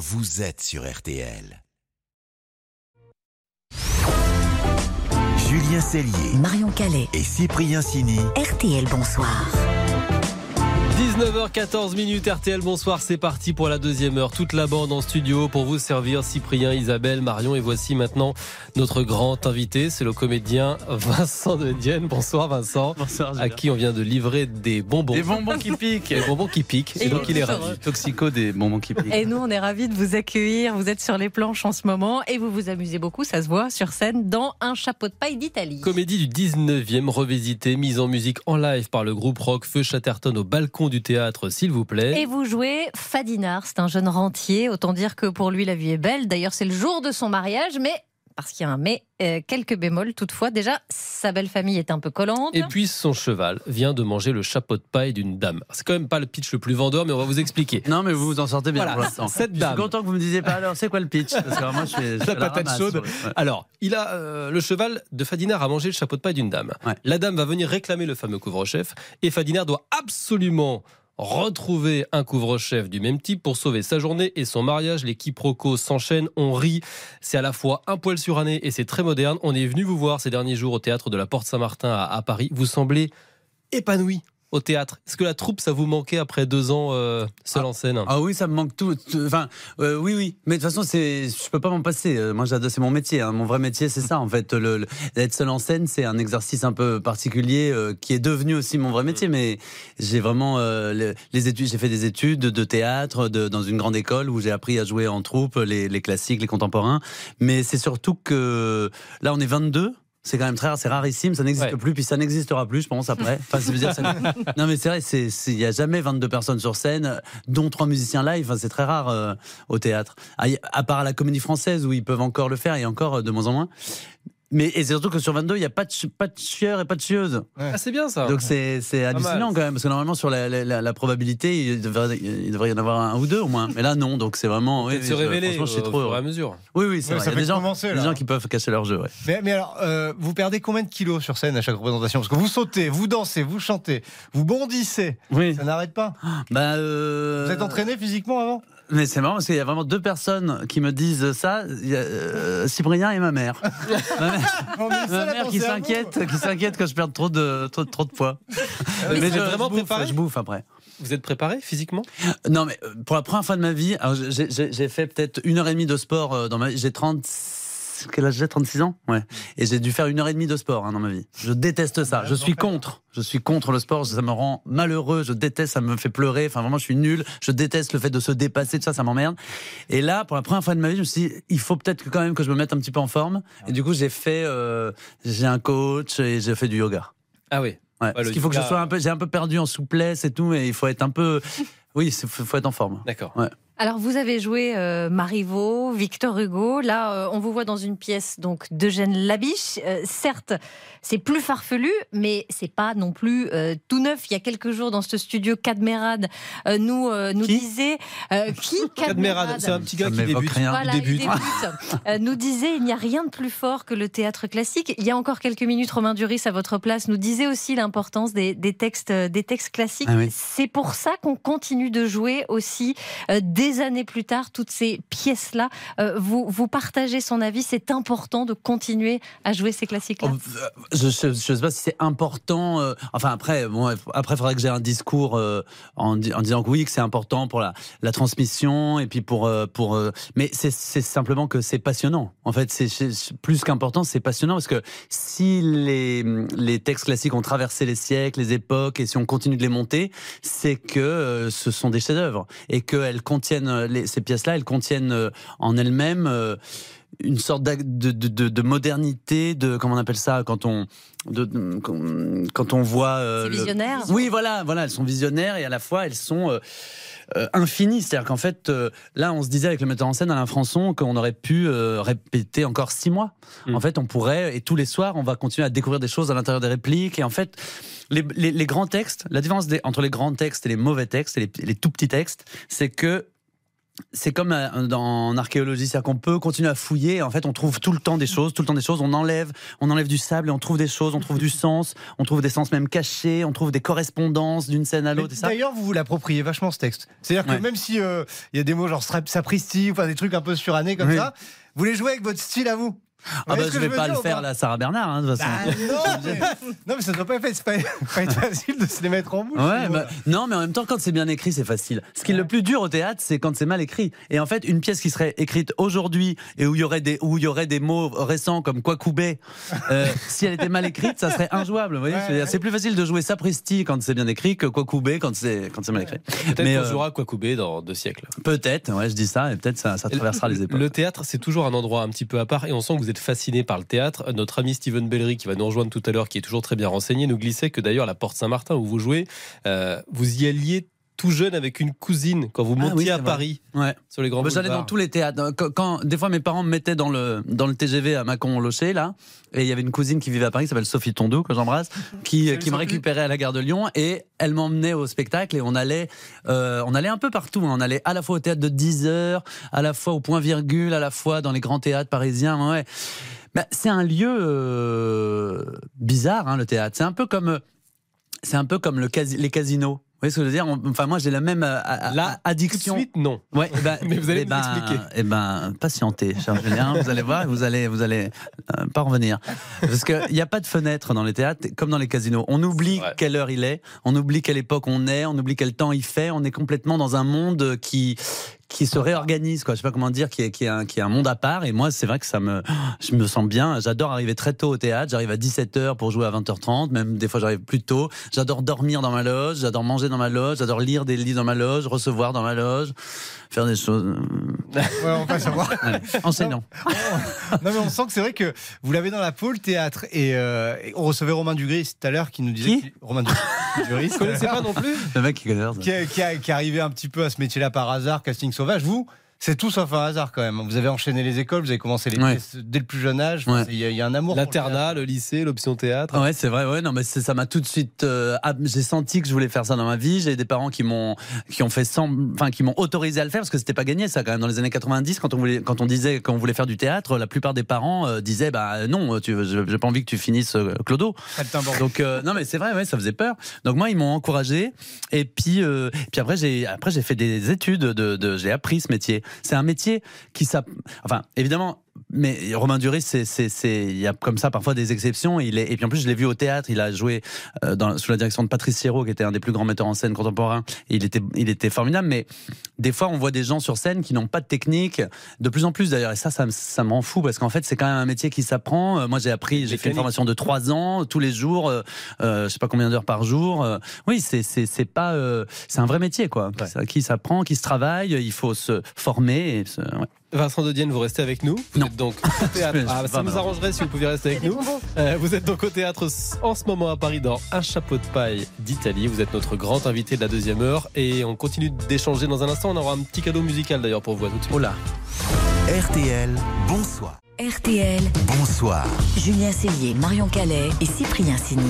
vous êtes sur RTL. Julien Cellier Marion Calais. et Cyprien Sini. RTL, bonsoir. 19h14 minutes RTL, bonsoir, c'est parti pour la deuxième heure. Toute la bande en studio pour vous servir, Cyprien, Isabelle, Marion. Et voici maintenant notre grand invité, c'est le comédien Vincent de Dienne. Bonsoir Vincent, Bonsoir, à qui on vient de livrer des bonbons. Des bonbons qui piquent. Des bonbons qui piquent, et Et donc il est ravi. Toxico des bonbons qui piquent. Et nous, on est ravis de vous accueillir. Vous êtes sur les planches en ce moment et vous vous amusez beaucoup, ça se voit sur scène, dans un chapeau de paille d'Italie. Comédie du 19e, revisitée, mise en musique en live par le groupe rock Feu Chatterton au balcon du théâtre, s'il vous plaît. Et vous jouez Fadinard, c'est un jeune rentier. Autant dire que pour lui, la vie est belle. D'ailleurs, c'est le jour de son mariage, mais. Parce qu'il y a un mais, euh, quelques bémols toutefois. Déjà, sa belle famille est un peu collante. Et puis son cheval vient de manger le chapeau de paille d'une dame. C'est quand même pas le pitch le plus vendeur, mais on va vous expliquer. Non, mais vous vous en sortez bien Voilà, pour l'instant. cette Je dame. suis content que vous me disiez pas alors, c'est quoi le pitch? Parce que moi, je suis. je La patate ramasse, chaude. Ouais. Alors, il a euh, le cheval de Fadinard a mangé le chapeau de paille d'une dame. Ouais. La dame va venir réclamer le fameux couvre-chef et Fadinard doit absolument retrouver un couvre-chef du même type pour sauver sa journée et son mariage. Les quiproquos s'enchaînent, on rit. C'est à la fois un poil suranné et c'est très moderne. On est venu vous voir ces derniers jours au théâtre de la Porte Saint-Martin à, à Paris. Vous semblez épanoui au théâtre. Est-ce que la troupe, ça vous manquait après deux ans euh, seul en scène? Ah oui, ça me manque tout. Enfin, euh, oui, oui. Mais de toute façon, c'est, je peux pas m'en passer. Euh, Moi, j'adore, c'est mon métier. hein. Mon vrai métier, c'est ça. En fait, le, le- être seul en scène, c'est un exercice un peu particulier euh, qui est devenu aussi mon vrai métier. Mais j'ai vraiment le- les études. J'ai fait des études de théâtre de- dans une grande école où j'ai appris à jouer en troupe, les, les classiques, les contemporains. Mais c'est surtout que là, on est 22. C'est quand même très rare, c'est rarissime, ça n'existe Ouais. plus, puis ça n'existera plus, je pense, après. Enfin, ça veut dire, ça- non, mais c'est vrai, il n'y a jamais 22 personnes sur scène, dont trois musiciens live, enfin, c'est très rare euh, au théâtre. À, à part à la comédie française, où ils peuvent encore le faire, et encore euh, de moins en moins. Mais et c'est surtout que sur 22, il n'y a pas de, pas de et pas de chieuse. Ah, c'est bien ça. Donc c'est hallucinant quand même, parce que normalement, sur la, la- la- la probabilité, il devrait, il devrait y en avoir un ou deux au moins. Mais là, non, donc c'est vraiment. oui, se révéler Franchement, suis au trop fur et à mesure. Oui, oui, c'est Ouais, vrai. ça Il y a des gens, des gens qui peuvent cacher leur jeu, ouais. Mais, mais alors, euh, vous perdez combien de kilos sur scène à chaque représentation? Parce que vous sautez, vous dansez, vous chantez, vous bondissez. Oui. Ça n'arrête pas. Bah, euh, Vous êtes entraîné physiquement avant? Mais c'est marrant parce qu'il y a vraiment deux personnes qui me disent ça. Il y a, euh, Cyprien et ma mère. ma mère, mais ma qui s'inquiète, qui s'inquiète que je perde trop de trop, trop de poids. Mais vous êtes je, vraiment je bouffe, préparé Je bouffe après. Vous êtes préparé physiquement? Non, mais euh, pour la première fois de ma vie, j'ai- fait peut-être une heure et demie de sport euh, dans ma. J'ai 30. Quel âge j'ai 36 ans Ouais. Et j'ai dû faire une heure et demie de sport hein, dans ma vie. Je déteste ça. Je suis contre. Je suis contre le sport. Ça me rend malheureux. Je déteste. Ça me fait pleurer. Enfin, vraiment, je suis nul. Je déteste le fait de se dépasser. Tout ça, ça m'emmerde. Et là, pour la première fois de ma vie, je me suis dit, il faut peut-être que quand même que je me mette un petit peu en forme. Et du coup, j'ai fait. euh, j'ai un coach et j'ai fait du yoga. Ah oui. Ouais. Parce qu'il faut que je sois un peu. J'ai un peu perdu en souplesse et tout, mais il faut être un peu. Oui, il faut, faut être en forme. D'accord. Alors, vous avez joué euh, Marivaux, Victor Hugo. Là, euh, on vous voit dans une pièce donc d'Eugène Labiche. Euh, certes, c'est plus farfelu, mais c'est pas non plus euh, tout neuf. Il y a quelques jours, dans ce studio, Cadmerade euh, nous euh, nous Qui? disait euh, qui Cadmerade, c'est un petit gars qui débute. rien. Voilà, il il débute. débute. Nous disait il n'y a rien de plus fort que le théâtre classique. Il y a encore quelques minutes, Romain Duris à votre place nous disait aussi l'importance des, des textes, des textes classiques. Ah oui. C'est pour ça qu'on continue de jouer aussi euh, des années plus tard toutes ces pièces-là. Euh, vous, partagez son avis. C'est important de continuer à jouer ces classiques-là. Oh, euh, Je ne sais pas si c'est important. euh, enfin, après, après, il faudrait que j'ai un discours en, di- en disant que oui, que c'est important pour la, la transmission et puis pour. pour mais c'est simplement que c'est passionnant. En fait, c'est plus qu'important, c'est passionnant parce que si les, les textes classiques ont traversé les siècles, les époques et si on continue de les monter, c'est que ce sont des chefs-d'œuvre et qu'elles contiennent, euh, les- ces pièces-là, elles contiennent euh, en elles-mêmes. euh, une sorte de, de, de, de modernité, de comment on appelle ça quand on de, de- quand on voit euh, le-. Oui, voilà, voilà, elles sont visionnaires et à la fois elles sont euh, euh, infinies. C'est-à-dire qu'en fait, euh, là, on se disait avec le metteur en scène Alain Françon qu'on aurait pu euh, répéter encore six mois. Mm. En fait, on pourrait et tous les soirs, on va continuer à découvrir des choses à l'intérieur des répliques. Et en fait, les, les- les grands textes, la différence des- entre les grands textes et les mauvais textes et les, les tout petits textes, c'est que c'est comme euh, dans, en archéologie, c'est-à-dire qu'on peut continuer à fouiller. Et en fait, on trouve tout le temps des choses, tout le temps des choses. On enlève, on enlève du sable et on trouve des choses, on trouve du sens, on trouve des sens même cachés, on trouve des correspondances d'une scène à l'autre. D'ailleurs, vous vous l'appropriez vachement ce texte. C'est-à-dire que même si euh, il y a des mots genre sapristi, enfin des trucs un peu surannés comme Oui. ça, vous les jouez avec votre style à vous. Ah bah, je vais pas le faire là, Sarah Bernard, hein, de toute façon. Bah, non, mais, non, mais ça ne doit pas être, c'est pas, pas être facile de se les mettre en bouche. Ouais, bah, non, mais en même temps, quand c'est bien écrit, c'est facile. Ce qui est le plus dur au théâtre, c'est quand c'est mal écrit. Et en fait, une pièce qui serait écrite aujourd'hui et où il y aurait des où il y aurait des mots récents comme quoi couper, euh, si elle était mal écrite, ça serait injouable. Vous voyez, Ouais, Je veux dire, ouais. c'est plus facile de jouer sapristi quand c'est bien écrit que quoi couper quand c'est quand c'est mal écrit. Peut-être Mais, qu'on euh, jouera Kwakubé dans deux siècles. Peut-être, ouais, je dis ça, et peut-être ça, ça traversera les époques. Le théâtre, c'est toujours un endroit un petit peu à part et on sent que vous fasciné par le théâtre. Notre ami Steven Bellery, qui va nous rejoindre tout à l'heure, qui est toujours très bien renseigné, nous glissait que d'ailleurs la Porte Saint-Martin où vous jouez, euh, vous y alliez tout jeune avec une cousine quand vous Ah montiez oui, à vrai. Paris Ouais. sur les grands Bah, J'allais dans tous les théâtres. Quand, quand- des fois, mes parents me mettaient dans le, dans le TGV à Mâcon-Locher, là. Et il y avait une cousine qui vivait à Paris, qui s'appelle Sophie Tondou, que j'embrasse, qui, qui me récupérait à la gare de Lyon. Et elle m'emmenait au spectacle et on allait, euh, on allait un peu partout. hein. On allait à la fois au théâtre de 10 heures, à la fois au point virgule, à la fois dans les grands théâtres parisiens. Ouais. Bah, c'est un lieu euh, bizarre, hein, le théâtre. C'est un peu comme, euh, c'est un peu comme le les casinos. Vous voyez ce que je veux dire Enfin, moi, j'ai la même euh, Là, Tout de addiction. suite, non. Ouais, ben, Mais vous allez eh nous ben, expliquer. Eh ben, patientez, cher Julien. Vous allez voir, vous allez, vous allez euh, pas revenir, parce qu'il n'y a pas de fenêtre dans les théâtres comme dans les casinos. On oublie quelle heure il est, on oublie quelle époque on est, on oublie quel temps il fait. On est complètement dans un monde qui qui se réorganise, quoi. Je sais pas comment dire, qui est, qui est, un, qui est un monde à part. Et moi, c'est vrai que ça me, je me sens bien. J'adore arriver très tôt au théâtre. J'arrive à 17h pour jouer à 20h30. Même des fois, j'arrive plus tôt. J'adore dormir dans ma loge. J'adore manger dans ma loge. J'adore lire des livres dans ma loge, recevoir dans ma loge, faire des choses. Ouais, on va savoir. Allez, enseignant. Non, mais on sent que c'est vrai que vous l'avez dans la peau, le théâtre. Et, euh, et on recevait Romain Dugris tout à l'heure qui nous disait. Qui Romain Du- Duris. Vous connaissez pas non plus? Le mec qui connaît qui, qui a- qui est arrivé un petit peu à ce métier-là par hasard, casting sauvage. Vous, c'est tout sauf un hasard quand même. Vous avez enchaîné les écoles, vous avez commencé les Ouais. dès le plus jeune âge. Ouais. Il y, y a un amour. le L'internat, le lycée, l'option théâtre. Ouais, c'est vrai. Ouais, non, mais ça m'a tout de suite. euh, j'ai senti que je voulais faire ça dans ma vie. J'ai des parents qui m'ont, qui ont fait sans, enfin, qui m'ont autorisé à le faire parce que c'était pas gagné ça quand même dans les années 90 quand on voulait, quand on disait qu'on voulait faire du théâtre, la plupart des parents euh, disaient bah non, tu, j'ai pas envie que tu finisses euh, Clodo. Donc euh, non mais c'est vrai, ouais, ça faisait peur. Donc moi ils m'ont encouragé et puis euh, puis après j'ai après j'ai fait des études de, de j'ai appris ce métier. C'est un métier qui ça enfin évidemment mais Romain Duris, c'est, c'est, c'est, il y a comme ça parfois des exceptions. Il est, et puis en plus, je l'ai vu au théâtre. Il a joué euh, dans, sous la direction de Patrice Sierot, qui était un des plus grands metteurs en scène contemporains. Il était, il était formidable. Mais des fois, on voit des gens sur scène qui n'ont pas de technique. De plus en plus d'ailleurs. Et ça, ça, me- ça m'en fout parce qu'en fait, c'est quand même un métier qui s'apprend. Euh, Moi, j'ai appris, j'ai fait une formation de trois ans, tous les jours, euh, euh, je sais pas combien d'heures par jour. Oui, c'est, c'est, c'est pas, euh, c'est un vrai métier, quoi. Qui, ça- qui s'apprend, qui se travaille. Il faut se former. Et se- ouais. Vincent de Dienne, vous restez avec nous. Vous Non. êtes donc au théâtre. Ah, ça nous arrangerait si vous pouviez rester avec nous. Euh, vous êtes donc au théâtre en ce moment à Paris dans Un chapeau de paille d'Italie. Vous êtes notre grand invité de la deuxième heure et on continue d'échanger dans un instant. On aura un petit cadeau musical d'ailleurs pour vous à tout de suite. Oh là. RTL, bonsoir. RTL, Bonsoir. Julien Cellier, Marion Calais et Cyprien Sini.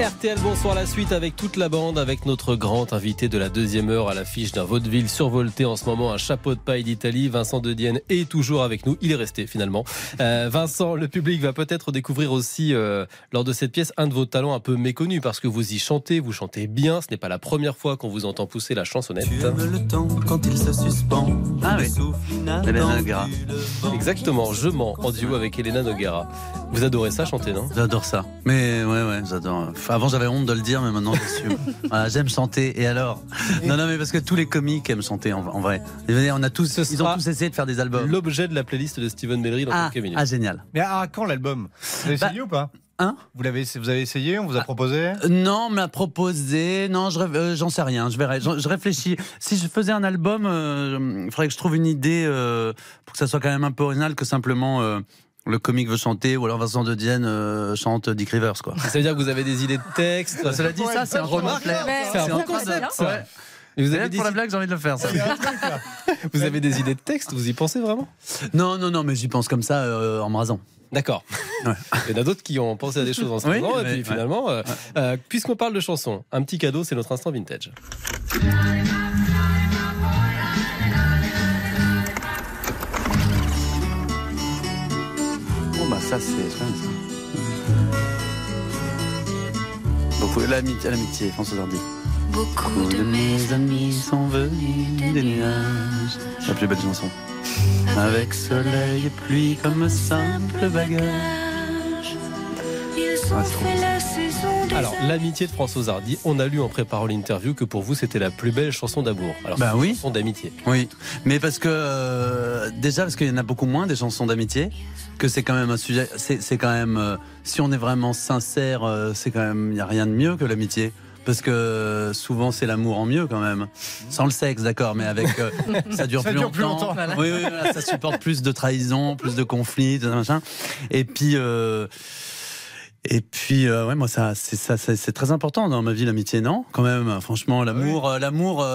RTL, bonsoir la suite avec toute la bande, avec notre grand invité de la deuxième heure à l'affiche d'un vaudeville survolté en ce moment, un chapeau de paille d'Italie. Vincent de Dienne est toujours avec nous. Il est resté finalement. Euh, Vincent, le public va peut-être découvrir aussi euh, lors de cette pièce un de vos talents un peu méconnus parce que vous y chantez, vous chantez bien. Ce n'est pas la première fois qu'on vous entend pousser la chansonnette. Ah oui. inattendu, Elena vent. Exactement, Je mens en duo avec Elena Nogara. Vous adorez ça chanter, non? J'adore ça. Mais ouais, ouais, j'adore. Enfin, avant, j'avais honte de le dire, mais maintenant, j'assume. voilà, j'aime chanter. Et alors? Non, non, mais parce que tous les comiques aiment chanter, en, en vrai. On a tous, Ce ils ont tous essayé de faire des albums. L'objet de la playlist de Steven Bellery dans Ah, quelques minutes. ah, génial. Mais à quand l'album? Vous avez Bah, ou pas? Hein vous, l'avez, vous avez essayé On vous a Ah. proposé Non, on me l'a proposé. Non, je, euh, j'en sais rien. Je verrai. Je, réfléchis. Si je faisais un album, euh, il faudrait que je trouve une idée euh, pour que ça soit quand même un peu original que simplement euh, le comique veut chanter ou alors Vincent de Dienne euh, chante Dick Rivers, quoi. Ça veut dire que vous avez des idées de texte. Bah, cela dit, Ouais, ça, c'est un Mais C'est un c'est bon concept, concept, hein. ça. Ouais. Et vous avez, des, pour la blague, j'ai envie de le faire. Ça. Vous avez des idées de texte Vous y pensez vraiment? Non, non, non, mais j'y pense comme ça euh, en me rasant. D'accord. Il y en a d'autres qui ont pensé à des choses en ce moment, et puis finalement, euh, euh, puisqu'on parle de chansons, un petit cadeau, c'est notre instant vintage. Bon, bah ça, c'est. Beaucoup l'amitié, l'amitié, François Hardy. Beaucoup de mes amis sont venus des nuages. La plus belle chanson. Avec soleil et pluie comme simple bagage. Alors, l'amitié de Françoise Hardy, on a lu en préparant l'interview que pour vous, c'était la plus belle chanson d'amour. Alors, Bah c'est une oui. chanson d'amitié. Oui, mais parce que euh, déjà parce qu'il y en a beaucoup moins des chansons d'amitié, que c'est quand même un sujet. C'est quand même euh, si on est vraiment sincère, euh, c'est quand même il y a rien de mieux que l'amitié. Parce que souvent c'est l'amour en mieux quand même, sans le sexe, d'accord, mais avec euh, ça dure, Ça plus, dure plus longtemps. longtemps. Oui, oui, voilà, ça supporte plus de trahison, plus de conflits, de machin. Et puis euh, et puis euh, ouais, moi ça c'est ça c'est c'est très important dans ma vie l'amitié, non? Quand même, franchement, l'amour, euh, l'amour.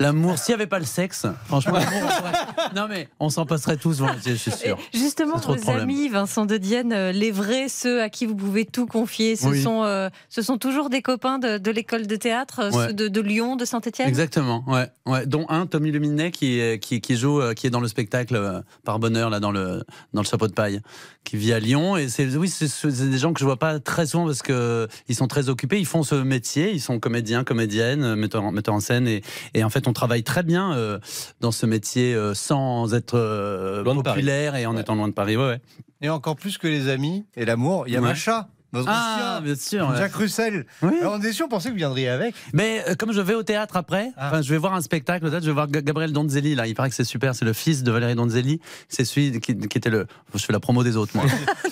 L'amour, s'il n'y avait pas le sexe, franchement, l'amour, on pourrait- non mais on s'en passerait tous volontiers, je suis sûr. Et Justement, vos amis, Vincent de Dienne, euh, les vrais, ceux à qui vous pouvez tout confier, ce, Oui. sont, euh, ce sont toujours des copains de, de l'école de théâtre, euh, Ouais. ceux de, de Lyon, de Saint-Etienne Exactement, ouais, ouais. Dont un, Tommy Luminet, qui, qui, qui joue, euh, qui est dans le spectacle par bonheur là dans le dans le chapeau de paille, qui vit à Lyon. Et c'est oui, c'est des gens que je vois pas très souvent parce que ils sont très occupés. Ils font ce métier, ils sont comédiens, comédiennes, metteurs en, metteurs en scène. Et, et en fait, on travaille très bien euh, dans ce métier euh, sans être euh, Loin de Paris. populaire et en Ouais. étant loin de Paris. Ouais, ouais. Et encore plus que les amis et l'amour, il y a Ouais. Macha, notre Ah, bien sûr. Jacques Russell. Oui. Alors, on est sûr, on pensait que vous viendriez avec. Mais euh, comme je vais au théâtre après, Ah. enfin, je vais voir un spectacle, peut-être, je vais voir Ga- Gabriel Donzelli, là. Il paraît que c'est super, c'est le fils de Valérie Donzelli. C'est celui qui, qui était le. Je fais la promo des autres, moi.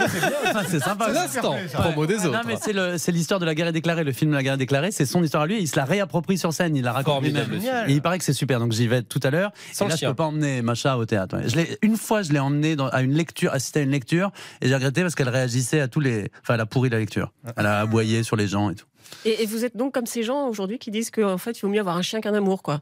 C'est sympa. C'est promo des Non, autres. mais c'est l'histoire de la guerre est déclarée, le film de la guerre est déclarée, c'est son histoire à lui, et il se la réapproprie sur scène, il la raconte lui-même. Et il paraît que c'est super, donc j'y vais tout à l'heure. Sans et là, je peux pas emmener Macha au théâtre. ouais. Je l'ai- une fois, je l'ai emmené dans- à une lecture, assister à une lecture, et j'ai regretté parce qu'elle réagissait à tous les. Enfin, elle a pourri la lecture. Elle a aboyé sur les gens et tout. Et, et vous êtes donc comme ces gens aujourd'hui qui disent qu'en fait, il vaut mieux avoir un chien qu'un amour, quoi.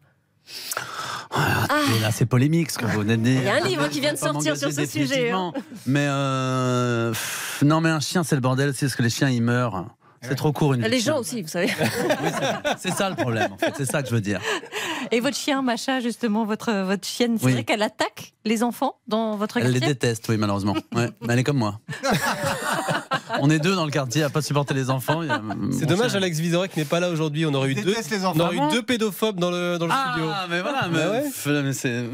Et là, c'est polémique ce que vous venez de dire. Il y a un livre qui vient de sortir sur ce sujet, hein. Mais euh, pff, non, mais un chien, c'est le bordel aussi, parce que les chiens, ils meurent. C'est trop court une vie Les gens aussi, vous savez. Oui, c'est- c'est ça le problème, en fait. C'est ça que je veux dire. Et votre chien, Macha, justement, votre, votre chienne, c'est Oui. vrai qu'elle attaque les enfants dans votre Elle les quartier? déteste, oui, malheureusement. Ouais, mais elle est comme moi. On est deux dans le quartier à pas supporter les enfants. C'est dommage, Alex Vizorek n'est pas là aujourd'hui. On aurait eu deux, on aurait eu deux pédophobes dans le, dans le studio. Ah, mais voilà, mais, ouais. mais c'est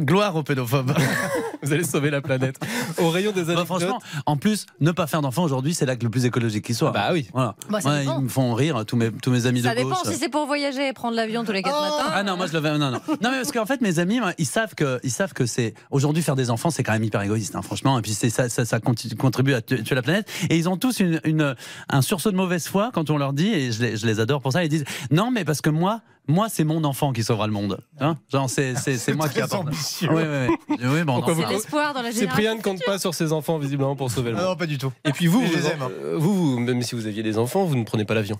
gloire aux pédophobes. Vous allez sauver la planète. Au rayon des Bah, anecdotes. franchement, en plus, ne pas faire d'enfants aujourd'hui, c'est l'acte le plus écologique qui soit. bah oui. Voilà. Bah, ça Ouais, dépend. ils me font rire, tous mes, tous mes amis Ça de gauche. dépend si c'est pour voyager et prendre l'avion tous les quatre matins. Ah non, moi je le vais. Non, non. Non, mais parce qu'en fait, mes amis, ils savent que, ils savent que c'est aujourd'hui faire des enfants, c'est quand même hyper égoïste, hein, franchement. Et puis c'est ça, ça, ça contribue à tu- tuer la planète. Et ils ont tous une, une- un sursaut de mauvaise foi quand on leur dit, et je les, je les adore pour ça. Ils disent non, mais parce que moi, moi, c'est mon enfant qui sauvera le monde. Hein Genre, c'est, c'est, c'est moi qui très apporte. ambitieux. Oui, oui, oui. Oui, bon, C'est l'espoir dans la génération. Cyprien ne compte pas sur ses enfants, visiblement, pour sauver le Ah monde. non, pas du tout. Et puis vous, Mais je vous, les aime, hein. vous, vous, même si vous aviez des enfants, vous ne prenez pas l'avion.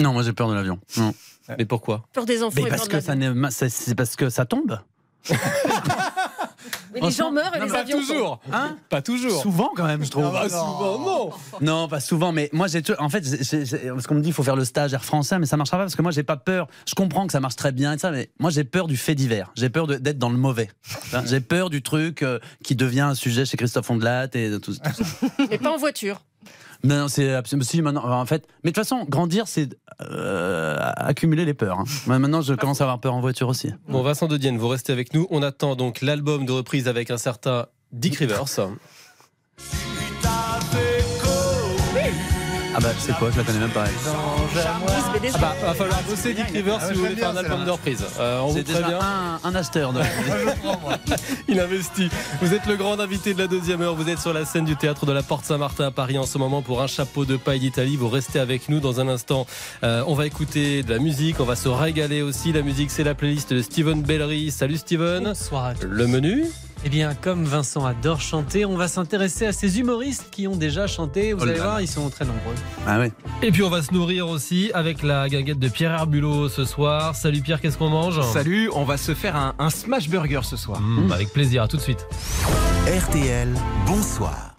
non, moi j'ai peur de l'avion. Non. Mais pourquoi? Peur des enfants Mais et parce peur que de ça l'avion. n'est, c'est, c'est parce que ça tombe. Mais les gens meurent et Non, les mais avions. toujours. Hein Pas toujours. Souvent quand même, je trouve. Ah, Pas non. souvent, non. Non, pas souvent, mais moi j'ai en fait j'ai- parce qu'on me dit il faut faire le stage Air Français, mais ça marchera pas parce que moi j'ai pas peur. Je comprends que ça marche très bien et ça, mais moi j'ai peur du fait divers. J'ai peur d'être dans le mauvais. J'ai peur du truc euh, qui devient un sujet chez Christophe Ondelat et de tout. tout ça. Mais pas en voiture. Non, non, c'est absolument si maintenant. En fait, mais de toute façon, grandir c'est euh, accumuler les peurs. hein. Maintenant, je commence à avoir peur en voiture aussi. Bon, Vincent de Dienne, vous restez avec nous. On attend donc l'album de reprise avec un certain Dick Rivers. Ah bah c'est quoi Je la connais même pas. elle. Ah bah, va falloir bosser Dick Rivers Ah, si vous voulez faire un album de reprise. Euh, on vous prévient. un, un. De... Moi. Il investit. Vous êtes le grand invité de la deuxième heure. Vous êtes sur la scène du théâtre de la Porte Saint-Martin à Paris en ce moment pour un chapeau de paille d'Italie. Vous restez avec nous dans un instant. Euh, on va écouter de la musique. On va se régaler aussi. La musique, c'est la playlist de Steven Bellery. Salut Steven. Bonsoir à tous. Le menu Eh bien, comme Vincent adore chanter, on va s'intéresser à ces humoristes qui ont déjà chanté. Vous Oh allez voir, ils sont très nombreux. Ah ouais. Et puis on va se nourrir aussi avec la guinguette de Pierre Herbulot ce soir. Salut Pierre, qu'est-ce qu'on mange? Salut, on va se faire un, un smash burger ce soir. Mmh, Avec plaisir, à tout de suite. RTL, bonsoir.